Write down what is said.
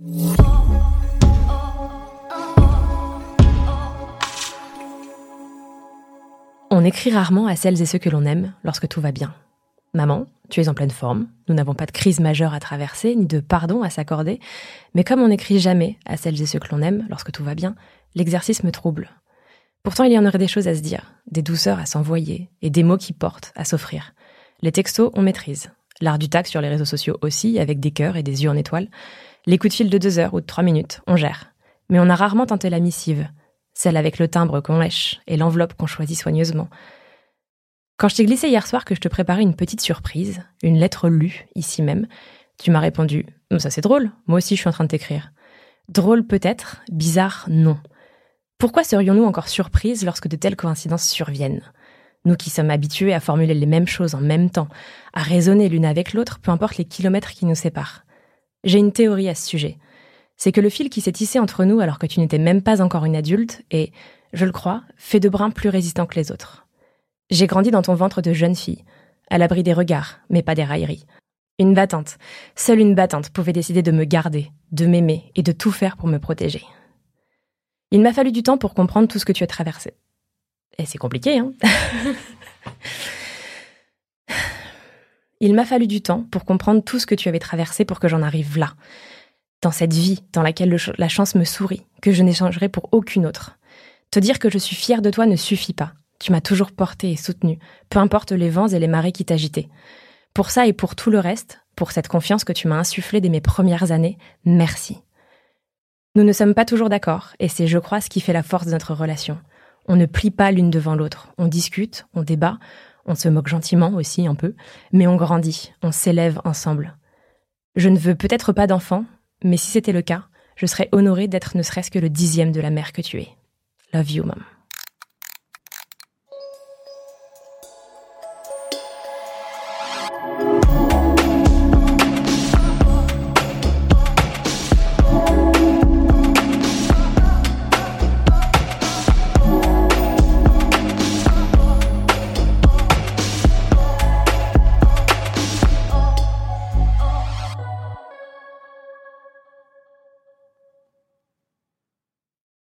On écrit rarement à celles et ceux que l'on aime lorsque tout va bien. Maman, tu es en pleine forme, nous n'avons pas de crise majeure à traverser, ni de pardon à s'accorder, mais comme on n'écrit jamais à celles et ceux que l'on aime lorsque tout va bien, l'exercice me trouble. Pourtant, il y en aurait des choses à se dire, des douceurs à s'envoyer, et des mots qui portent à s'offrir. Les textos, on maîtrise. L'art du tac sur les réseaux sociaux aussi, avec des cœurs et des yeux en étoiles. Les coups de fil de deux heures ou de trois minutes, on gère. Mais on a rarement tenté la missive, celle avec le timbre qu'on lèche et l'enveloppe qu'on choisit soigneusement. Quand je t'ai glissé hier soir que je te préparais une petite surprise, une lettre lue, ici même, tu m'as répondu Ça c'est drôle, moi aussi je suis en train de t'écrire. Drôle peut-être, bizarre non. Pourquoi serions-nous encore surprises lorsque de telles coïncidences surviennent? Nous qui sommes habitués à formuler les mêmes choses en même temps, à raisonner l'une avec l'autre, peu importe les kilomètres qui nous séparent. J'ai une théorie à ce sujet. C'est que le fil qui s'est tissé entre nous alors que tu n'étais même pas encore une adulte est, je le crois, fait de brins plus résistants que les autres. J'ai grandi dans ton ventre de jeune fille, à l'abri des regards, mais pas des railleries. Une battante. Seule une battante pouvait décider de me garder, de m'aimer et de tout faire pour me protéger. Il m'a fallu du temps pour comprendre tout ce que tu as traversé. Et c'est compliqué, hein? Il m'a fallu du temps pour comprendre tout ce que tu avais traversé pour que j'en arrive là. Dans cette vie dans laquelle la chance me sourit, que je n'échangerai pour aucune autre. Te dire que je suis fière de toi ne suffit pas. Tu m'as toujours porté et soutenu, peu importe les vents et les marées qui t'agitaient. Pour ça et pour tout le reste, pour cette confiance que tu m'as insufflée dès mes premières années, merci. Nous ne sommes pas toujours d'accord, et c'est, je crois, ce qui fait la force de notre relation. On ne plie pas l'une devant l'autre, on discute, on débat, on se moque gentiment aussi un peu, mais on grandit, on s'élève ensemble. Je ne veux peut-être pas d'enfant, mais si c'était le cas, je serais honorée d'être ne serait-ce que le dixième de la mère que tu es. Love you, mom.